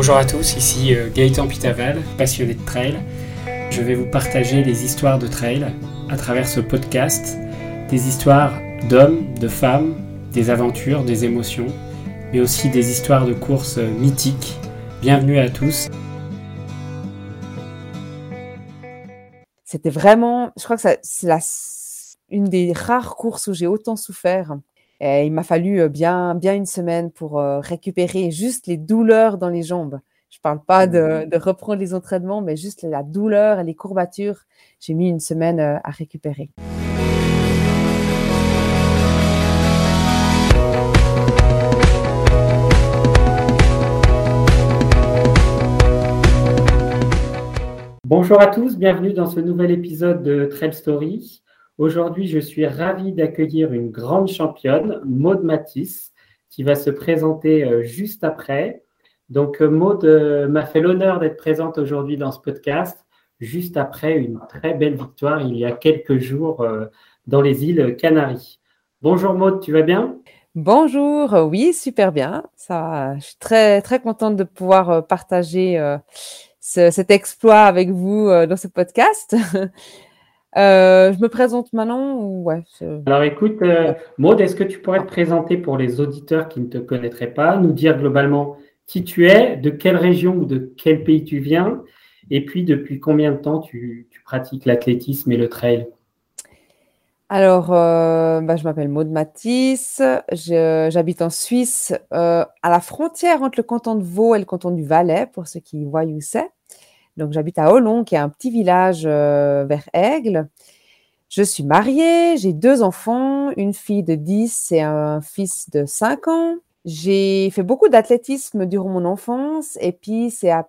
Bonjour à tous, ici euh, Gaëtan Pitaval, passionné de trail. Je vais vous partager des histoires de trail à travers ce podcast, des histoires d'hommes, de femmes, des aventures, des émotions, mais aussi des histoires de courses euh, mythiques. Bienvenue à tous. C'était vraiment, je crois que c'est une des rares courses où j'ai autant souffert. Et il m'a fallu bien, bien une semaine pour récupérer juste les douleurs dans les jambes. Je ne parle pas de, de, reprendre les entraînements, mais juste la douleur et les courbatures. J'ai mis une semaine à récupérer. Bonjour à tous, bienvenue dans ce nouvel épisode de Trail Story. Aujourd'hui, je suis ravi d'accueillir une grande championne, Maude Matisse, qui va se présenter euh, juste après. Donc, euh, Maude euh, m'a fait l'honneur d'être présente aujourd'hui dans ce podcast, juste après une très belle victoire il y a quelques jours dans les îles Canaries. Bonjour Maude, tu vas bien? Bonjour, oui, super bien. Ça, je suis très, très contente de pouvoir partager cet exploit avec vous dans ce podcast. Euh, je me présente maintenant ou ouais, Alors écoute, euh, Maud, est-ce que tu pourrais te présenter pour les auditeurs qui ne te connaîtraient pas, nous dire globalement qui tu es, de quelle région ou de quel pays tu viens, et puis depuis combien de temps tu, pratiques l'athlétisme et le trail? Alors, euh, bah, je m'appelle Maud Matisse, j'habite en Suisse, à la frontière entre le canton de Vaud et le canton du Valais, pour ceux qui voient où c'est. Donc, j'habite à Olon, qui est un petit village euh, vers Aigle. Je suis mariée, j'ai deux enfants, une fille de 10 et un fils de 5 ans. J'ai fait beaucoup d'athlétisme durant mon enfance et puis c'est à,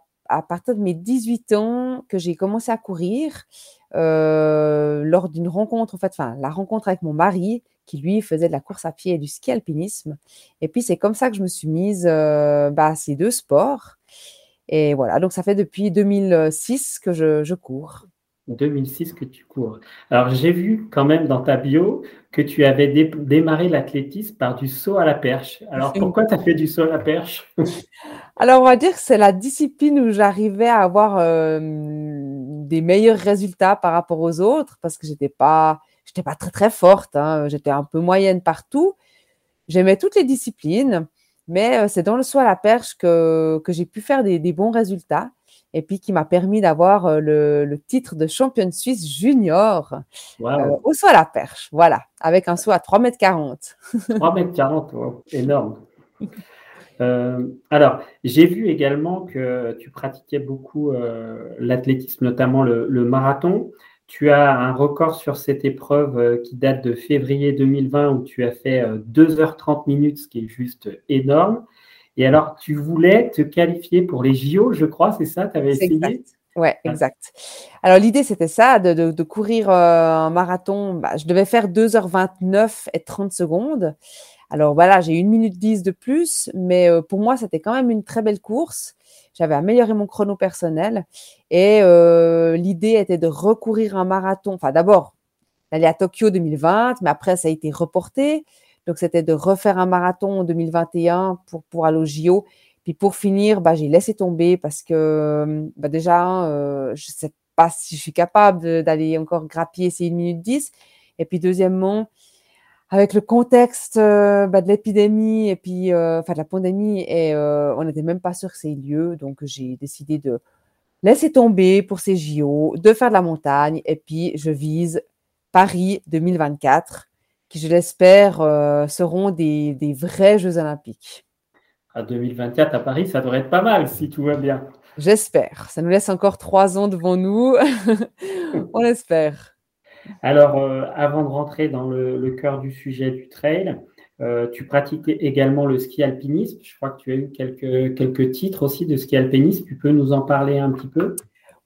partir de mes 18 ans que j'ai commencé à courir euh, lors d'une rencontre, en fait, enfin, la rencontre avec mon mari qui lui faisait de la course à pied et du ski alpinisme. Et puis c'est comme ça que je me suis mise euh, bah, à ces deux sports. Et voilà, donc ça fait depuis 2006 que je, cours. 2006 que tu cours. Alors j'ai vu quand même dans ta bio que tu avais démarré l'athlétisme par du saut à la perche. Alors pourquoi tu as fait du saut à la perche? Alors on va dire que c'est la discipline où j'arrivais à avoir euh, des meilleurs résultats par rapport aux autres parce que j'étais pas j'étais pas très très forte, hein. j'étais un peu moyenne partout. J'aimais toutes les disciplines. Mais euh, c'est dans le saut à la perche que, que j'ai pu faire des, bons résultats et puis qui m'a permis d'avoir euh, le, titre de championne suisse junior euh, au saut à la perche. Voilà, avec un saut à 3 m 40. 3 m 40, énorme. alors, j'ai vu également que tu pratiquais beaucoup l'athlétisme, notamment le, marathon. Tu as un record sur cette épreuve euh, qui date de février 2020 où tu as fait 2h30 euh, minutes, ce qui est juste énorme. Et alors, tu voulais te qualifier pour les JO, je crois, c'est ça Tu avais essayé? exact. Ouais, ah. exact. Alors l'idée c'était ça, de, courir euh, un marathon. Bah, je devais faire 2h29 et 30 secondes. Alors voilà, j'ai une minute 10 de plus, mais pour moi c'était quand même une très belle course. J'avais amélioré mon chrono personnel et euh, l'idée était de recourir un marathon. Enfin, d'abord, d'aller à Tokyo 2020, mais après, ça a été reporté. Donc, c'était de refaire un marathon en 2021 pour, pour aller au JO. Puis pour finir, bah, j'ai laissé tomber parce que bah, déjà, euh, je ne sais pas si je suis capable d'aller encore grappiller ces 1 minute 10. Et puis deuxièmement, avec le contexte euh, bah, de l'épidémie et puis euh, enfin de la pandémie et euh, on n'était même pas sûr que c'est lieu donc j'ai décidé de laisser tomber pour ces JO de faire de la montagne et puis je vise Paris 2024 qui je l'espère seront des, des, vrais Jeux olympiques. À 2024 à Paris ça devrait être pas mal si tout va bien. J'espère ça nous laisse encore trois ans devant nous on espère. Alors, euh, avant de rentrer dans le, cœur du sujet du trail, euh, tu pratiques également le ski alpinisme. Je crois que tu as eu quelques, quelques titres aussi de ski alpinisme. Tu peux nous en parler un petit peu?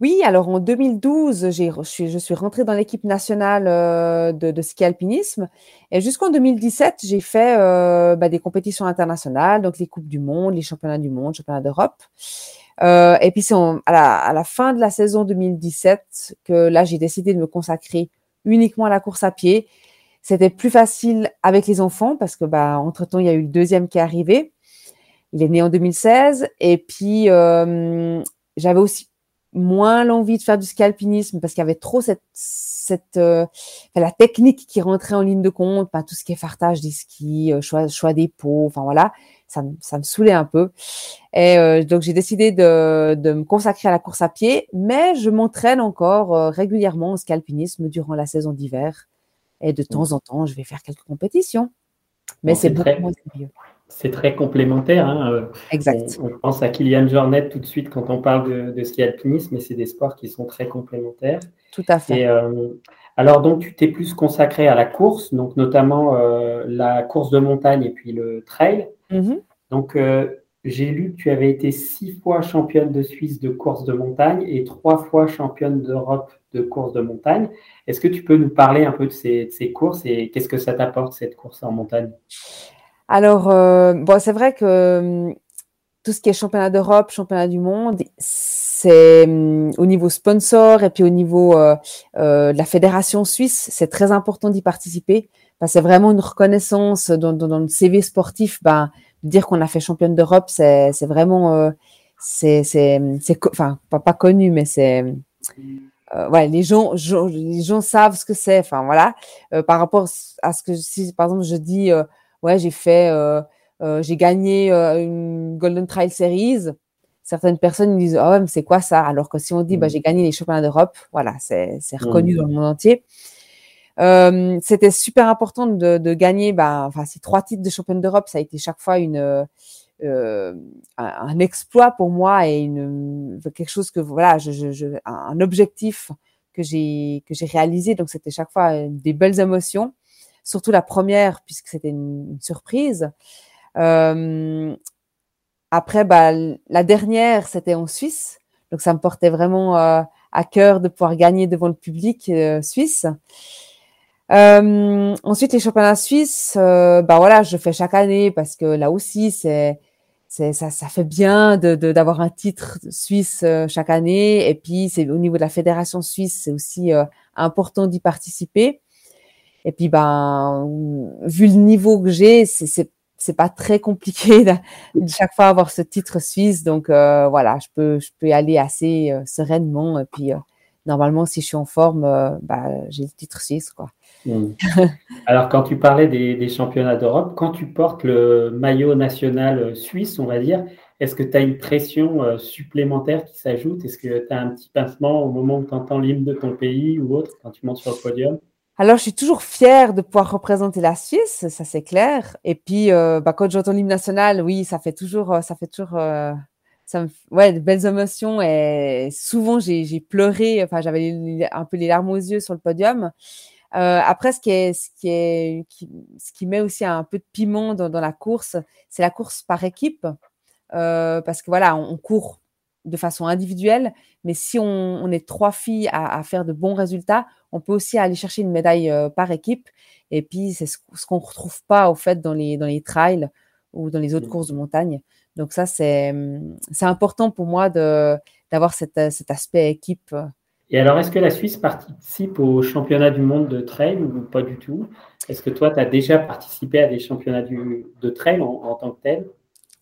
Oui, alors en 2012, je suis, rentrée dans l'équipe nationale euh, de, ski alpinisme et jusqu'en 2017, j'ai fait bah, des compétitions internationales, donc les coupes du monde, les championnats du monde, championnats d'Europe. et puis c'est à la, à la fin de la saison 2017 que là j'ai décidé de me consacrer uniquement à la course à pied. C'était plus facile avec les enfants parce que, bah, entre temps, il y a eu le deuxième qui est arrivé. il est né en 2016. Et puis, j'avais aussi moins l'envie de faire du scalpinisme parce qu'il y avait trop cette, cette la technique qui rentrait en ligne de compte, pas tout ce qui est fartage des skis, choix, choix des pots, enfin voilà ça, ça me saoulait un peu. Et euh, donc j'ai décidé de, de, me consacrer à la course à pied, mais je m'entraîne encore euh, régulièrement au scalpinisme durant la saison d'hiver. Et de temps en temps, je vais faire quelques compétitions. Mais c'est beaucoup moins sérieux. C'est très complémentaire. Hein. Euh, exact. On, pense à Kylian Jornet tout de suite quand on parle de, de ski alpinisme, mais c'est des sports qui sont très complémentaires. Tout à fait. Et, alors, donc, tu t'es plus consacré à la course, donc notamment la course de montagne et puis le trail. Mhm. Donc, euh, j'ai lu que tu avais été six fois championne de Suisse de course de montagne et trois fois championne d'Europe de course de montagne. Est-ce que tu peux nous parler un peu de ces, courses et qu'est-ce que ça t'apporte, cette course en montagne? Alors, euh, bon, c'est vrai que hum, tout ce qui est championnat d'Europe, championnat du monde, c'est hum, au niveau sponsor et puis au niveau euh, de la fédération suisse, c'est très important d'y participer c'est vraiment une reconnaissance dans, dans, le CV sportif. Ben, dire qu'on a fait championne d'Europe, c'est vraiment, euh, c'est, enfin, pas, pas connu, mais c'est, euh, ouais, les gens, les gens savent ce que c'est. Enfin, voilà. Euh, par rapport à ce que si, par exemple, je dis, euh, ouais, j'ai fait, euh, j'ai gagné une Golden Trail Series. Certaines personnes disent, oh, mais c'est quoi ça? Alors que si on dit, bah, mmh. j'ai gagné les championnats d'Europe, voilà, c'est reconnu mmh. dans le monde entier. Euh, c'était super important de, de gagner bah, enfin, ces trois titres de championne d'Europe. Ça a été chaque fois une, euh, un, exploit pour moi et une, quelque chose que voilà, je, je, un objectif que j'ai que j'ai réalisé. Donc c'était chaque fois des belles émotions, surtout la première puisque c'était une, surprise. Euh, après, bah, la dernière c'était en Suisse, donc ça me portait vraiment euh, à cœur de pouvoir gagner devant le public euh, suisse. Euh, ensuite, les championnats suisses, euh, bah voilà, je fais chaque année parce que là aussi, c'est, c'est ça, ça fait bien de, d'avoir un titre suisse euh, chaque année. Et puis, c'est au niveau de la fédération suisse, c'est aussi euh, important d'y participer. Et puis, ben, vu le niveau que j'ai, c'est, c'est, c'est pas très compliqué de, chaque fois avoir ce titre suisse. Donc, voilà, je peux, je peux y aller assez sereinement. Et puis, normalement, si je suis en forme, bah, j'ai le titre suisse, quoi. Hmm. Alors, quand tu parlais des, championnats d'Europe, quand tu portes le maillot national euh, suisse, on va dire, est-ce que tu as une pression euh, supplémentaire qui s'ajoute? Est-ce que tu as un petit pincement au moment où tu entends l'hymne de ton pays ou autre quand tu montes sur le podium? Alors, je suis toujours fière de pouvoir représenter la Suisse, ça c'est clair. Et puis, euh, bah, quand j'entends l'hymne national, oui, ça fait toujours, ça fait toujours, ça me, ouais, de belles émotions. Et souvent, j'ai pleuré. Enfin, j'avais un peu les larmes aux yeux sur le podium. Euh, après, ce qui, est, ce, qui est, ce qui met aussi un peu de piment dans, dans la course, c'est la course par équipe. Euh, parce que voilà, on, court de façon individuelle, mais si on, on est trois filles à, à, faire de bons résultats, on peut aussi aller chercher une médaille euh, par équipe. Et puis, c'est ce, ce qu'on ne retrouve pas au fait dans les, dans les trails ou dans les autres mmh. courses de montagne. Donc ça, c'est important pour moi d'avoir cet, cet aspect équipe et alors, est-ce que la Suisse participe au championnat du monde de trail ou pas du tout? Est-ce que toi, tu as déjà participé à des championnats de trail en, tant que tel?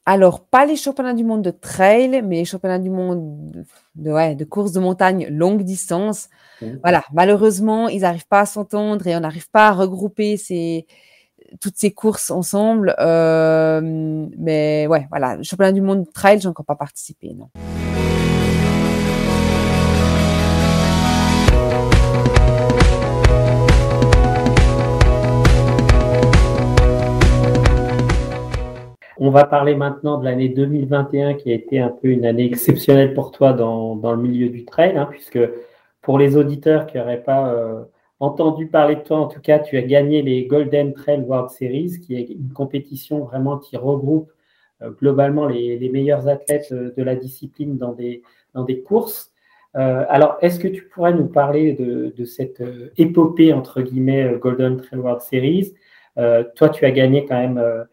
Alors, pas les championnats du monde de trail, mais les championnats du monde de, ouais, de course de montagne longue distance. Mmh. Voilà, malheureusement, ils n'arrivent pas à s'entendre et on n'arrive pas à regrouper ces, toutes ces courses ensemble. Euh, mais ouais, voilà, le championnat du monde de trail, j'ai encore pas participé, non. On va parler maintenant de l'année 2021 qui a été un peu une année exceptionnelle pour toi dans, le milieu du trail, hein, puisque pour les auditeurs qui n'auraient pas euh, entendu parler de toi, en tout cas, tu as gagné les Golden Trail World Series, qui est une compétition vraiment qui regroupe euh, globalement les, meilleurs athlètes euh, de la discipline dans des, dans des courses. alors, est-ce que tu pourrais nous parler de, de cette épopée, entre guillemets, Golden Trail World Series? Toi, tu as gagné quand même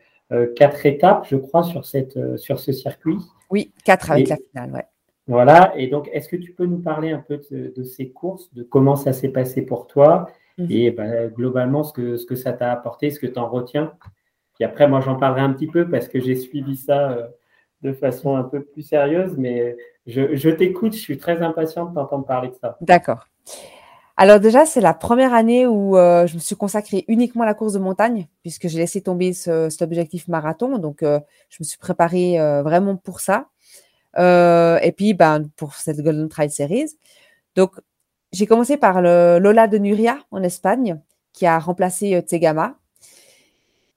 quatre étapes, je crois, sur, cette, euh, sur ce circuit. Oui, quatre avec la finale, ouais. Voilà, et donc est-ce que tu peux nous parler un peu de, ces courses, de comment ça s'est passé pour toi mhm. et bah, globalement ce que, ce que ça t'a apporté, ce que tu en retiens? Puis après, moi j'en parlerai un petit peu parce que j'ai suivi ça de façon un peu plus sérieuse, mais je, je t'écoute, je suis très impatiente de t'entendre parler de ça. D'accord. Alors déjà, c'est la première année où euh, je me suis consacrée uniquement à la course de montagne, puisque j'ai laissé tomber ce, cet objectif marathon. Donc, euh, je me suis préparée euh, vraiment pour ça. et puis, ben, pour cette Golden Trail Series. Donc, j'ai commencé par Lola de Nuria en Espagne, qui a remplacé Tegama.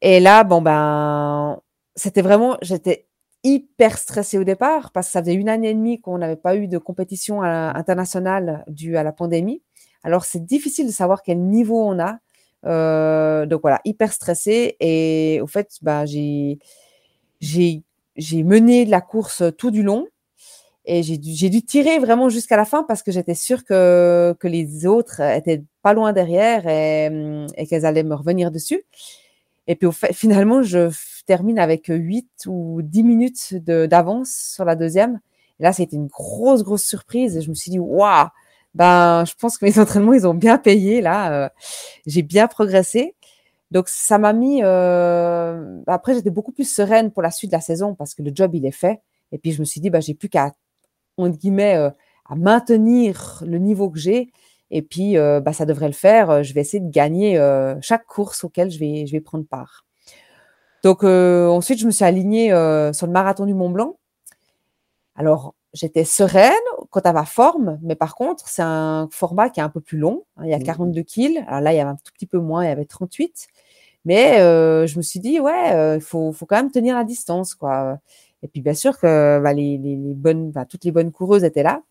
Et là, bon, ben, c'était vraiment, j'étais hyper stressée au départ parce que ça faisait une année et demie qu'on n'avait pas eu de compétition internationale due à la pandémie. Alors, c'est difficile de savoir quel niveau on a. Euh, donc voilà, hyper stressé. Et au fait, bah, j'ai, j'ai, j'ai mené la course tout du long. Et j'ai dû, j'ai dû tirer vraiment jusqu'à la fin parce que j'étais sûre que, que les autres étaient pas loin derrière et, hum, et qu'elles allaient me revenir dessus. Et puis au fait, finalement, je termine avec 8 ou 10 minutes d'avance sur la deuxième. Et là, c'était une grosse, grosse surprise. Et je me suis dit, waouh, ben, je pense que mes entraînements, ils ont bien payé là. Euh, j'ai bien progressé. Donc, ça m'a mis. Euh, après, j'étais beaucoup plus sereine pour la suite de la saison parce que le job, il est fait. Et puis, je me suis dit, ben, j'ai plus qu'à, entre guillemets, euh, à maintenir le niveau que j'ai. Et puis, bah, ça devrait le faire. Je vais essayer de gagner chaque course auquel je vais, je vais prendre part. Donc, ensuite, je me suis alignée sur le marathon du Mont Blanc. Alors, j'étais sereine quant à ma forme, mais par contre, c'est un format qui est un peu plus long. Hein, il y a 42 mmh. kills. Alors là, il y avait un tout petit peu moins, il y avait 38. Mais euh, je me suis dit, ouais, euh, il faut, faut, quand même tenir la distance, quoi. Et puis, bien sûr que bah, les, les, les, bonnes, bah, toutes les bonnes coureuses étaient là.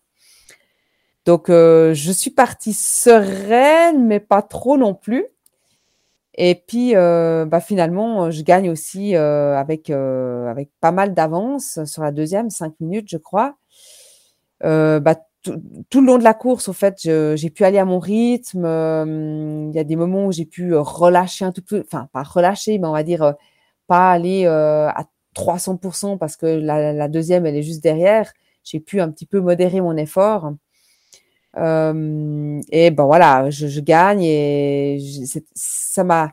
Donc, euh, je suis partie sereine, mais pas trop non plus. Et puis, bah, finalement, je gagne aussi avec, avec pas mal d'avance sur la deuxième, cinq minutes, je crois. Euh, bah, tout le long de la course, au fait, j'ai pu aller à mon rythme. Euh, il y a des moments où j'ai pu relâcher un tout peu, enfin, pas relâcher, mais on va dire pas aller à 300% parce que la, la, deuxième, elle est juste derrière. J'ai pu un petit peu modérer mon effort. Euh, et ben voilà, je, je gagne et je, ça m'a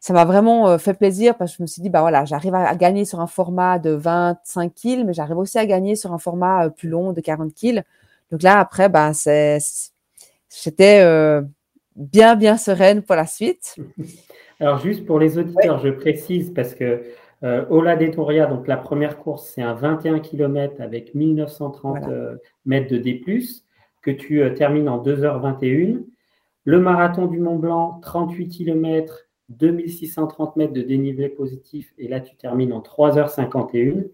ça m'a vraiment fait plaisir parce que je me suis dit bah voilà, j'arrive à, gagner sur un format de 25 kills, mais j'arrive aussi à gagner sur un format plus long de 40 kills. Donc là après ben c'est j'étais euh, bien bien sereine pour la suite. Alors juste pour les auditeurs, je précise parce que euh, Ola Detoria, donc la première course, c'est un 21 km avec 1930 voilà. mètres de D+ que tu euh, termines en 2h21. Le marathon du Mont Blanc, 38 km, 2630 mètres de dénivelé positif, et là tu termines en 3h51.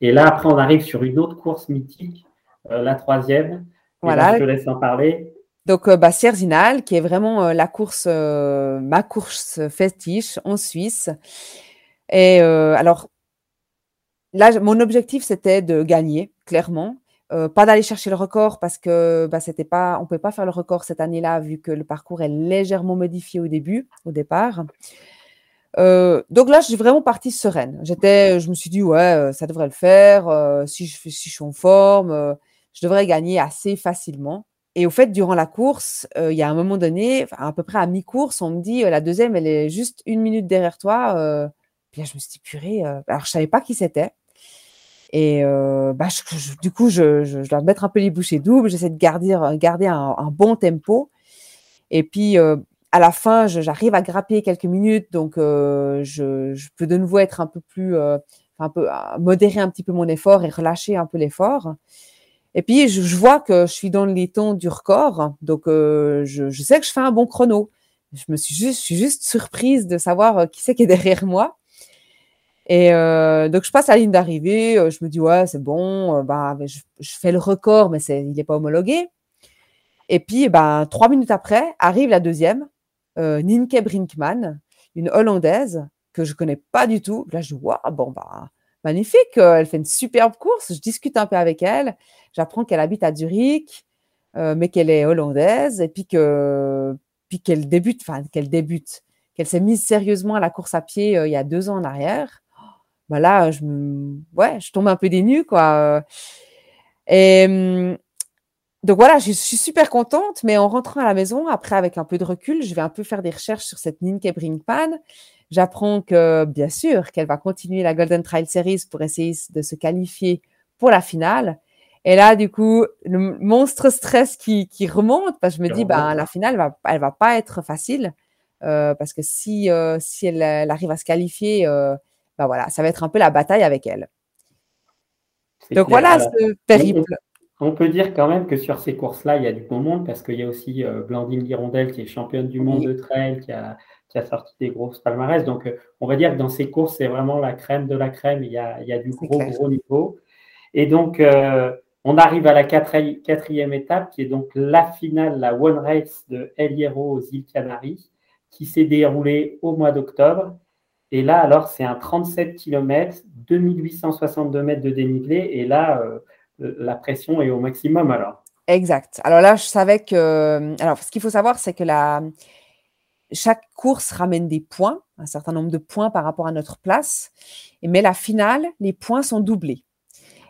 Et là, après, on arrive sur une autre course mythique, euh, la troisième. Voilà. Là, je te laisse en parler. Donc, euh, bah, Sierzinal, qui est vraiment euh, la course, euh, ma course fétiche en Suisse. Et alors, là, mon objectif, c'était de gagner, clairement. Euh, pas d'aller chercher le record parce que bah, c'était pas, on pouvait pas faire le record cette année-là vu que le parcours est légèrement modifié au début, au départ. Euh, donc là, suis vraiment partie sereine. J'étais, je me suis dit ouais, euh, ça devrait le faire. Si je si suis en forme, je devrais gagner assez facilement. Et au fait, durant la course, il y a un moment donné, à peu près à mi-course, on me dit la deuxième, elle est juste une minute derrière toi. puis là, je me suis dit purée. alors je savais pas qui c'était. Et euh, bah, je, je, du coup, je, je, dois mettre un peu les bouchées doubles. J'essaie de garder, garder un, bon tempo. Et puis, euh, à la fin, j'arrive à grapper quelques minutes. Donc, euh, je, peux de nouveau être un peu plus, euh, un peu, modérer un petit peu mon effort et relâcher un peu l'effort. Et puis, je, vois que je suis dans les tons du record. Donc, euh, je, sais que je fais un bon chrono. Je me suis juste, suis juste surprise de savoir qui c'est qui est derrière moi. Et euh, donc je passe la ligne d'arrivée, euh, je me dis ouais c'est bon, euh, bah je, je, fais le record mais c'est il n'est pas homologué. Et puis ben trois minutes après arrive la deuxième, euh, Ninke Brinkman, une hollandaise que je connais pas du tout. Là je vois bon bah magnifique, euh, elle fait une superbe course. Je discute un peu avec elle, j'apprends qu'elle habite à Zurich, euh, mais qu'elle est hollandaise et puis que puis qu'elle débute, enfin qu'elle débute, qu'elle s'est mise sérieusement à la course à pied il y a deux ans en arrière bah là, je ouais, je tombe un peu des nues, quoi. Et hum, donc voilà, je suis super contente, mais en rentrant à la maison, après avec un peu de recul, je vais un peu faire des recherches sur cette Ninke Brinkman. J'apprends que, bien sûr, qu'elle va continuer la Golden Trail Series pour essayer de se qualifier pour la finale. Et là, du coup, le monstre stress qui, qui remonte, parce que je me dis, ben, la finale, va, elle va pas être facile, euh, parce que si, euh, si elle, arrive à se qualifier, euh, ben voilà, ça va être un peu la bataille avec elle. Donc voilà, c'est terrible. On, peut dire quand même que sur ces courses-là, il y a du bon monde, parce qu'il y a aussi Blandine Girondel qui est championne du monde de trail, qui a, qui a sorti des grosses palmarès. Donc, on va dire que dans ces courses, c'est vraiment la crème de la crème. Il y a, il y a du gros, gros niveau. Et donc, on arrive à la quatrième étape, qui est donc la finale, la One Race de El Hierro aux îles Canaries, qui s'est déroulée au mois d'octobre. Et là, alors, c'est un 37 km, 2862 mètres de dénivelé. Et là, euh, la pression est au maximum alors. Exact. Alors là, je savais que. Alors, ce qu'il faut savoir, c'est que la... chaque course ramène des points, un certain nombre de points par rapport à notre place. Mais la finale, les points sont doublés.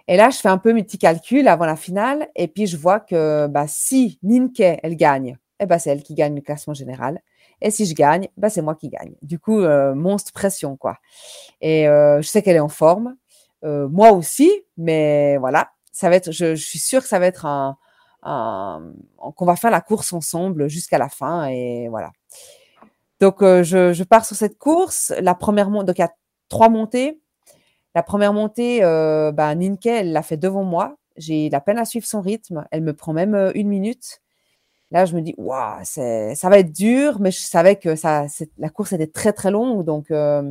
Et là, je fais un peu mes petits calculs avant la finale et puis je vois que bah, si Ninke, elle gagne, eh ben, c'est elle qui gagne le classement général. Et si je gagne, bah, c'est moi qui gagne. Du coup, euh, monstre pression, quoi. Et euh, je sais qu'elle est en forme. Euh, moi aussi, mais voilà, ça va être, je, suis sûre que ça va être un, qu'on va faire la course ensemble jusqu'à la fin et voilà. Donc, je, pars sur cette course. La première donc il y a trois montées. La première montée, bah, Ninke, elle l'a fait devant moi. J'ai la peine à suivre son rythme. Elle me prend même une minute. Là, je me dis, waouh, ça va être dur, mais je savais que ça, la course était très très longue, donc euh,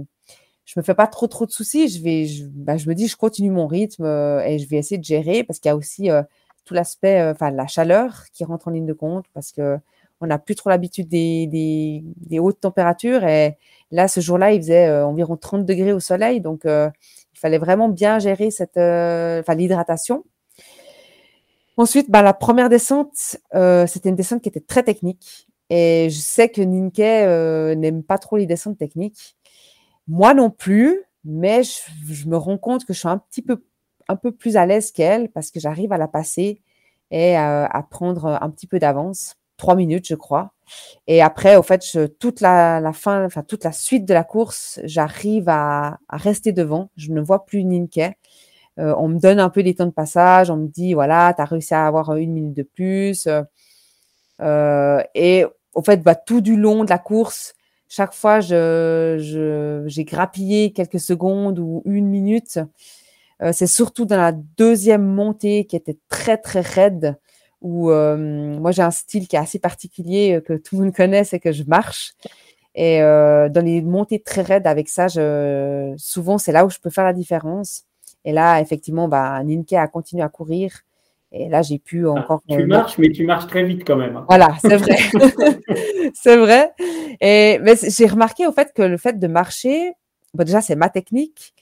je me fais pas trop trop de soucis. Je vais, je, bah, je me dis, je continue mon rythme euh, et je vais essayer de gérer parce qu'il y a aussi euh, tout l'aspect, euh, enfin la chaleur qui rentre en ligne de compte parce que on n'a plus trop l'habitude des, des, des, hautes températures et là, ce jour-là, il faisait environ 30 degrés au soleil, donc fallait vraiment bien gérer cette, euh, enfin, l'hydratation. Ensuite, bah, la première descente, euh, c'était une descente qui était très technique. Et je sais que Ninke euh, n'aime pas trop les descentes techniques. Moi non plus, mais je, me rends compte que je suis un petit peu, un peu plus à l'aise qu'elle parce que j'arrive à la passer et à prendre un petit peu d'avance trois minutes, je crois. Et après, au fait, je, toute la, la, fin, enfin toute la suite de la course, j'arrive à, à, rester devant. Je ne vois plus Ninke. Euh, on me donne un peu des temps de passage. On me dit voilà, tu as réussi à avoir une minute de plus. Euh, et au fait, bah, tout du long de la course, chaque fois, j'ai grappillé quelques secondes ou une minute. Euh, c'est surtout dans la deuxième montée qui était très très raide où moi j'ai un style qui est assez particulier que tout le monde connaît, c'est que je marche. Et dans les montées très raides avec ça, souvent c'est là où je peux faire la différence. Et là, effectivement, bah, Ninke a continué à courir. Et là, j'ai pu ah, encore. tu marches, mais tu marches très vite quand même. Hein. Voilà, c'est vrai. c'est vrai. Et mais j'ai remarqué au fait que le fait de marcher, bon, déjà, c'est ma technique.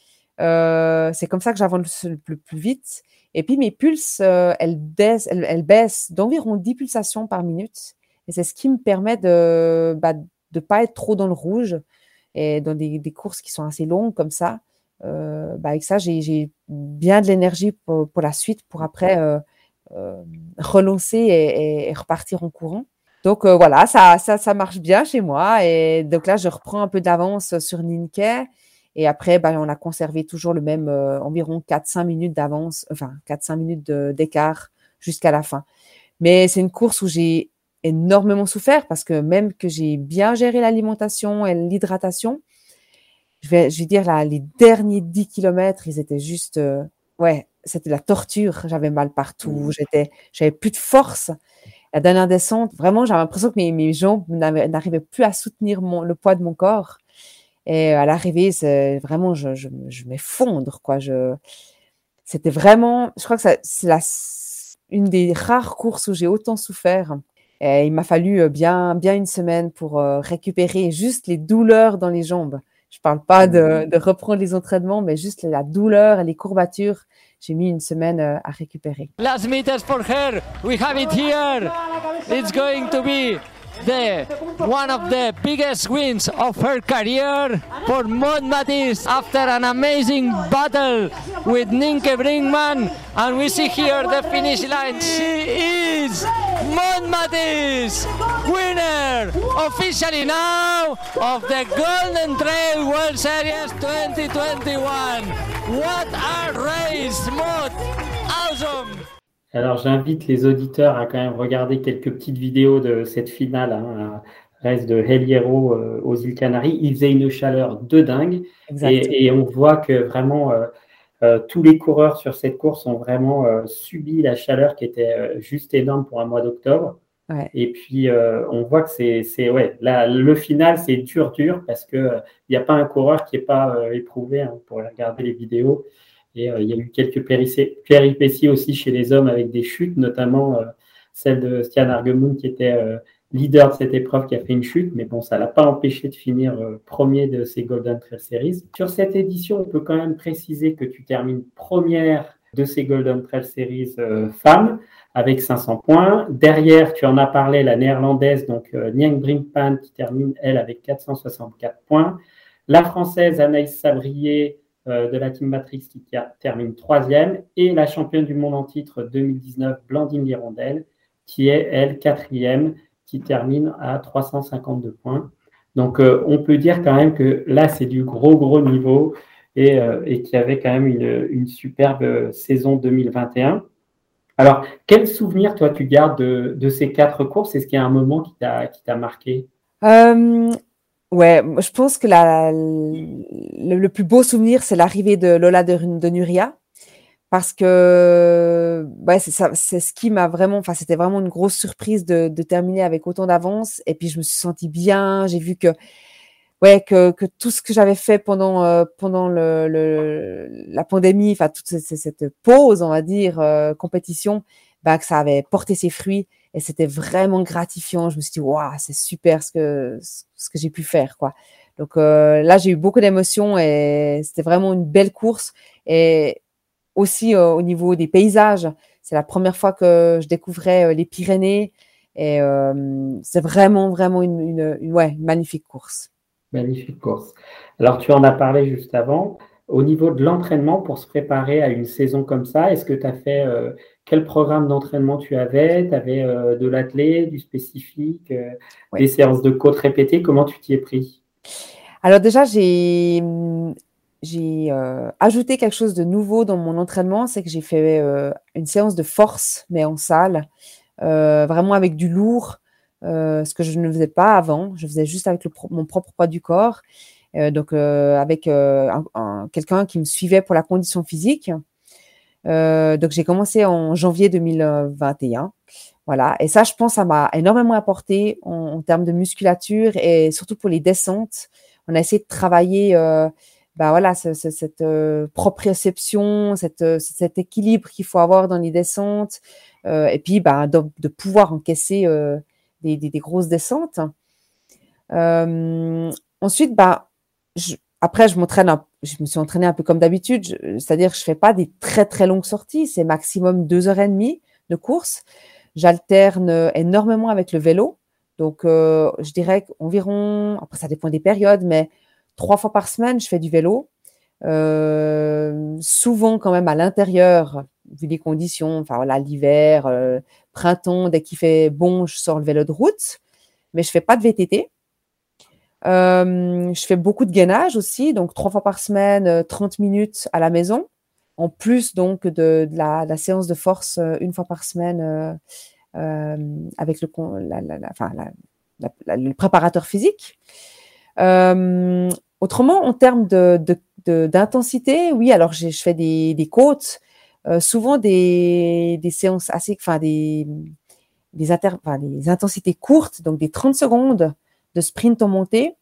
Euh, c'est comme ça que j'avance le, plus vite. Et puis mes pulses, euh, elles, baissent, elles, baissent d'environ 10 pulsations par minute. Et c'est ce qui me permet de ne bah, de pas être trop dans le rouge. Et dans des, des courses qui sont assez longues comme ça, euh, bah, avec ça, j'ai bien de l'énergie pour, pour, la suite, pour après euh, euh relancer et, et, repartir en courant. Donc euh, voilà, ça, ça, ça marche bien chez moi. Et donc là, je reprends un peu d'avance sur Ninke. Et après, ben, on a conservé toujours le même euh, environ 4-5 minutes d'avance, enfin 4-5 minutes d'écart jusqu'à la fin. Mais c'est une course où j'ai énormément souffert parce que même que j'ai bien géré l'alimentation et l'hydratation, je vais, je vais dire là, les derniers 10 kilomètres, ils étaient juste, euh, ouais, c'était la torture. J'avais mal partout, mmh. j'étais, j'avais plus de force. La dernière descente, vraiment, j'avais l'impression que mes, mes jambes n'arrivaient plus à soutenir mon, le poids de mon corps. Et à l'arrivée, c'est vraiment, je, je, je m'effondre, quoi. Je, c'était vraiment, je crois que c'est la, une des rares courses où j'ai autant souffert. Et il m'a fallu euh, bien, bien une semaine pour euh, récupérer juste les douleurs dans les jambes. Je parle pas de, mmh. de reprendre les entraînements, mais juste la douleur et les courbatures. J'ai mis une semaine euh, à récupérer. Last meters for her. We have it here. It's going to be the one of the biggest wins of her career for Maud Matisse after an amazing battle with Ninke Brinkman. And we see here the finish line. She is Maud Matisse, winner officially now of the Golden Trail World Series 2021. What a race, Maud! Awesome! Alors j'invite les auditeurs à quand même regarder quelques petites vidéos de cette finale, hein, reste de El Hierro euh, aux îles Canaries. Il faisait une chaleur de dingue et, et, on voit que vraiment euh, euh, tous les coureurs sur cette course ont vraiment subi la chaleur qui était juste énorme pour un mois d'octobre. Et puis on voit que c'est ouais, le final c'est dur dur parce que il n'y a pas un coureur qui n'est pas éprouvé hein, pour regarder les vidéos. Et euh, il y a eu quelques péripéties aussi chez les hommes avec des chutes, notamment euh, celle de Stian Argemund qui était euh, leader de cette épreuve qui a fait une chute, mais bon, ça l'a pas empêché de finir premier de ces Golden Trail Series. Sur cette édition, on peut quand même préciser que tu termines première de ces Golden Trail Series femmes avec 500 points. Derrière, tu en as parlé, la néerlandaise, donc Niang Brinkman qui termine, elle, avec 464 points. La française Anaïs Sabrier euh, de la Team Matrix qui termine troisième, et la championne du monde en titre 2019, Blandine Hirondelle, qui est, elle, quatrième, qui termine à 352 points. Donc, euh, on peut dire quand même que là, c'est du gros, gros niveau et, euh, et qu'il y avait quand même une, superbe saison 2021. Alors, quel souvenir, toi, tu gardes de, ces quatre courses? Est-ce qu'il y a un moment qui t'a marqué? Ouais, je pense que la, le, plus beau souvenir, c'est l'arrivée de Lola de, Nuria. Parce que ouais, c'est ce qui m'a vraiment, enfin, c'était vraiment une grosse surprise de, de terminer avec autant d'avance. Et puis, je me suis sentie bien. J'ai vu que, ouais, que, que tout ce que j'avais fait pendant, euh, pendant le, le, la pandémie, enfin, toute cette, cette, pause, on va dire, euh, compétition, bah, que ça avait porté ses fruits et c'était vraiment gratifiant. Je me suis dit, waouh, c'est super ce que, ce que j'ai pu faire, quoi. Donc euh, là, j'ai eu beaucoup d'émotions et c'était vraiment une belle course. Et aussi euh, au niveau des paysages, c'est la première fois que je découvrais euh, les Pyrénées et c'est vraiment, vraiment une, une, ouais, magnifique course. Magnifique course. Alors, tu en as parlé juste avant. Au niveau de l'entraînement, pour se préparer à une saison comme ça, est-ce que tu as fait quel programme d'entraînement tu avais? Tu avais euh, de l'athlé, du spécifique, euh, des séances de côte répétées? Comment tu t'y es pris? Alors déjà, j'ai euh, ajouté quelque chose de nouveau dans mon entraînement, c'est que j'ai fait une séance de force, mais en salle, vraiment avec du lourd, ce que je ne faisais pas avant. Je faisais juste avec mon propre poids du corps, donc avec quelqu'un qui me suivait pour la condition physique. Euh, donc j'ai commencé en janvier 2021. Voilà. Et ça, je pense, ça m'a énormément apporté en, termes de musculature et surtout pour les descentes. On a essayé de travailler, euh, bah voilà, cette euh, proprioception, euh, cet équilibre qu'il faut avoir dans les descentes, et puis bah, de, pouvoir encaisser des, des, des, grosses descentes. ensuite, bah, je, après, je m'entraîne, je me suis entraînée un peu comme d'habitude, c'est-à-dire je fais pas des très très longues sorties, c'est maximum deux heures et demie de course. J'alterne énormément avec le vélo, donc euh, je dirais qu'environ, après ça dépend des périodes, mais trois fois par semaine, je fais du vélo. Euh, souvent quand même à l'intérieur, vu les conditions, enfin voilà, l'hiver, euh, printemps, dès qu'il fait bon, je sors le vélo de route, mais je fais pas de VTT. Euh, je fais beaucoup de gainage aussi, donc trois fois par semaine, 30 euh, minutes à la maison, en plus donc de, la, séance de force euh, une fois par semaine euh, avec le, la, le préparateur physique. Euh, autrement, en termes d'intensité, oui, alors je fais des, des côtes, souvent des, séances assez, enfin, des intensités courtes, donc des 30 secondes de sprint en montée.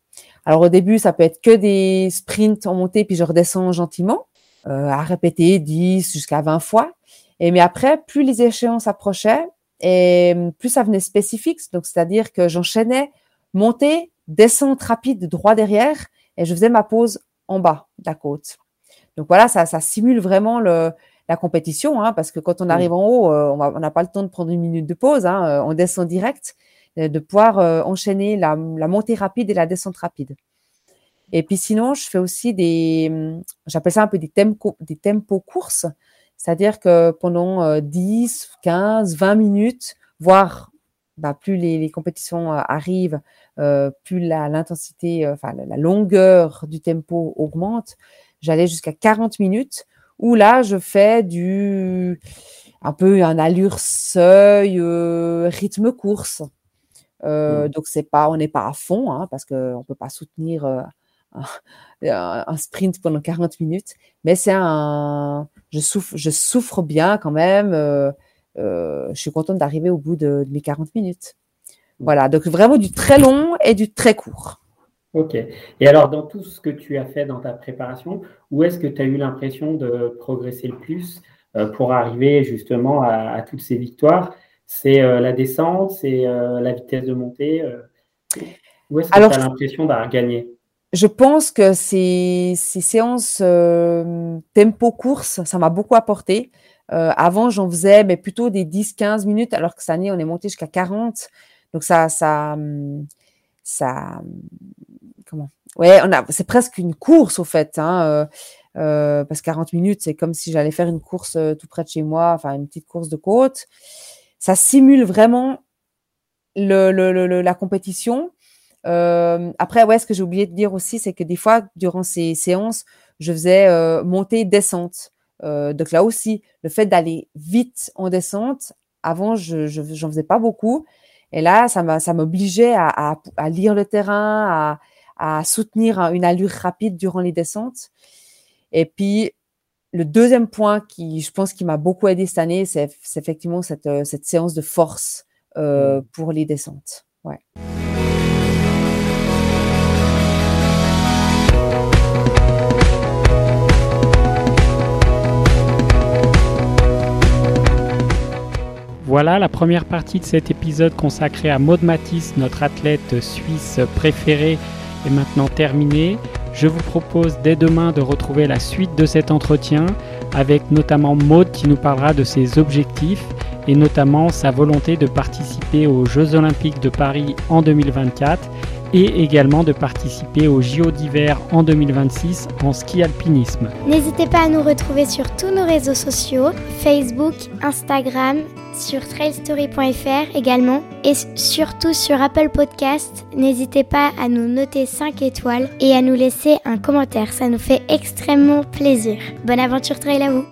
Alors au début, ça peut être que des sprints en montée, puis je redescends gentiment, euh, à répéter 10 jusqu'à 20 fois. Et mais après, plus les échéances approchaient, et plus ça venait spécifique, donc c'est-à-dire que j'enchaînais montée, descente rapide, droit derrière, et je faisais ma pause en bas de la côte. Donc voilà, ça, ça simule vraiment le, la compétition, hein, parce que quand on arrive en haut, euh, on n'a pas le temps de prendre une minute de pause, hein, euh, on descend direct. De pouvoir enchaîner la, montée rapide et la descente rapide. Et puis sinon, je fais aussi des, j'appelle ça un peu des tempos, des tempos courses, c'est-à-dire que pendant 10, 15, 20 minutes, voire bah, plus les, compétitions arrivent, euh, plus l'intensité, enfin la, longueur du tempo augmente. J'allais jusqu'à 40 minutes où là, je fais du un peu un allure seuil, euh, rythme course. Euh, mmh. Donc c'est pas, on n'est pas à fond hein, parce qu'on peut pas soutenir euh, un, un, sprint pendant 40 minutes, mais c'est un, je souffre, je souffre bien quand même. Euh, euh, je suis contente d'arriver au bout de, de, mes 40 minutes. Mmh. Voilà, donc vraiment du très long et du très court. Ok. Et alors, dans tout ce que tu as fait dans ta préparation, où est-ce que tu as eu l'impression de progresser le plus euh, pour arriver justement à, à toutes ces victoires? C'est euh, la descente, c'est euh, la vitesse de montée Où est-ce que tu as l'impression d'avoir gagné? Je pense que ces, ces séances tempo course, ça m'a beaucoup apporté. avant, j'en faisais mais plutôt des 10-15 minutes, alors que cette année, on est monté jusqu'à 40. Donc, ça, ça, ça, comment? Ouais, on a, c'est presque une course au fait, hein, euh, euh, parce que 40 minutes, c'est comme si j'allais faire une course euh, tout près de chez moi, enfin une petite course de côte. Ça simule vraiment le, le, le la compétition. Euh, après, ouais, ce que j'ai oublié de dire aussi, c'est que des fois, durant ces séances, je faisais euh, montée, descente. Euh, donc là aussi, le fait d'aller vite en descente, avant, je j'en faisais pas beaucoup. Et là, ça m'obligeait à, à, à, lire le terrain, à, à soutenir une allure rapide durant les descentes. Et puis, le deuxième point qui, je pense, qui m'a beaucoup aidé cette année, c'est effectivement cette, euh, cette, séance de force euh, mmh. pour les descentes. Ouais. Voilà, la première partie de cet épisode consacré à Maud Matisse, notre athlète suisse préférée, est maintenant terminée. Je vous propose dès demain de retrouver la suite de cet entretien avec notamment Maud qui nous parlera de ses objectifs et notamment sa volonté de participer aux Jeux olympiques de Paris en 2024 et également de participer aux JO d'hiver en 2026 en ski alpinisme. N'hésitez pas à nous retrouver sur tous nos réseaux sociaux, Facebook, Instagram, sur trailstory.fr également et surtout sur Apple Podcast. N'hésitez pas à nous noter 5 étoiles et à nous laisser un commentaire, ça nous fait extrêmement plaisir. Bonne aventure trail à vous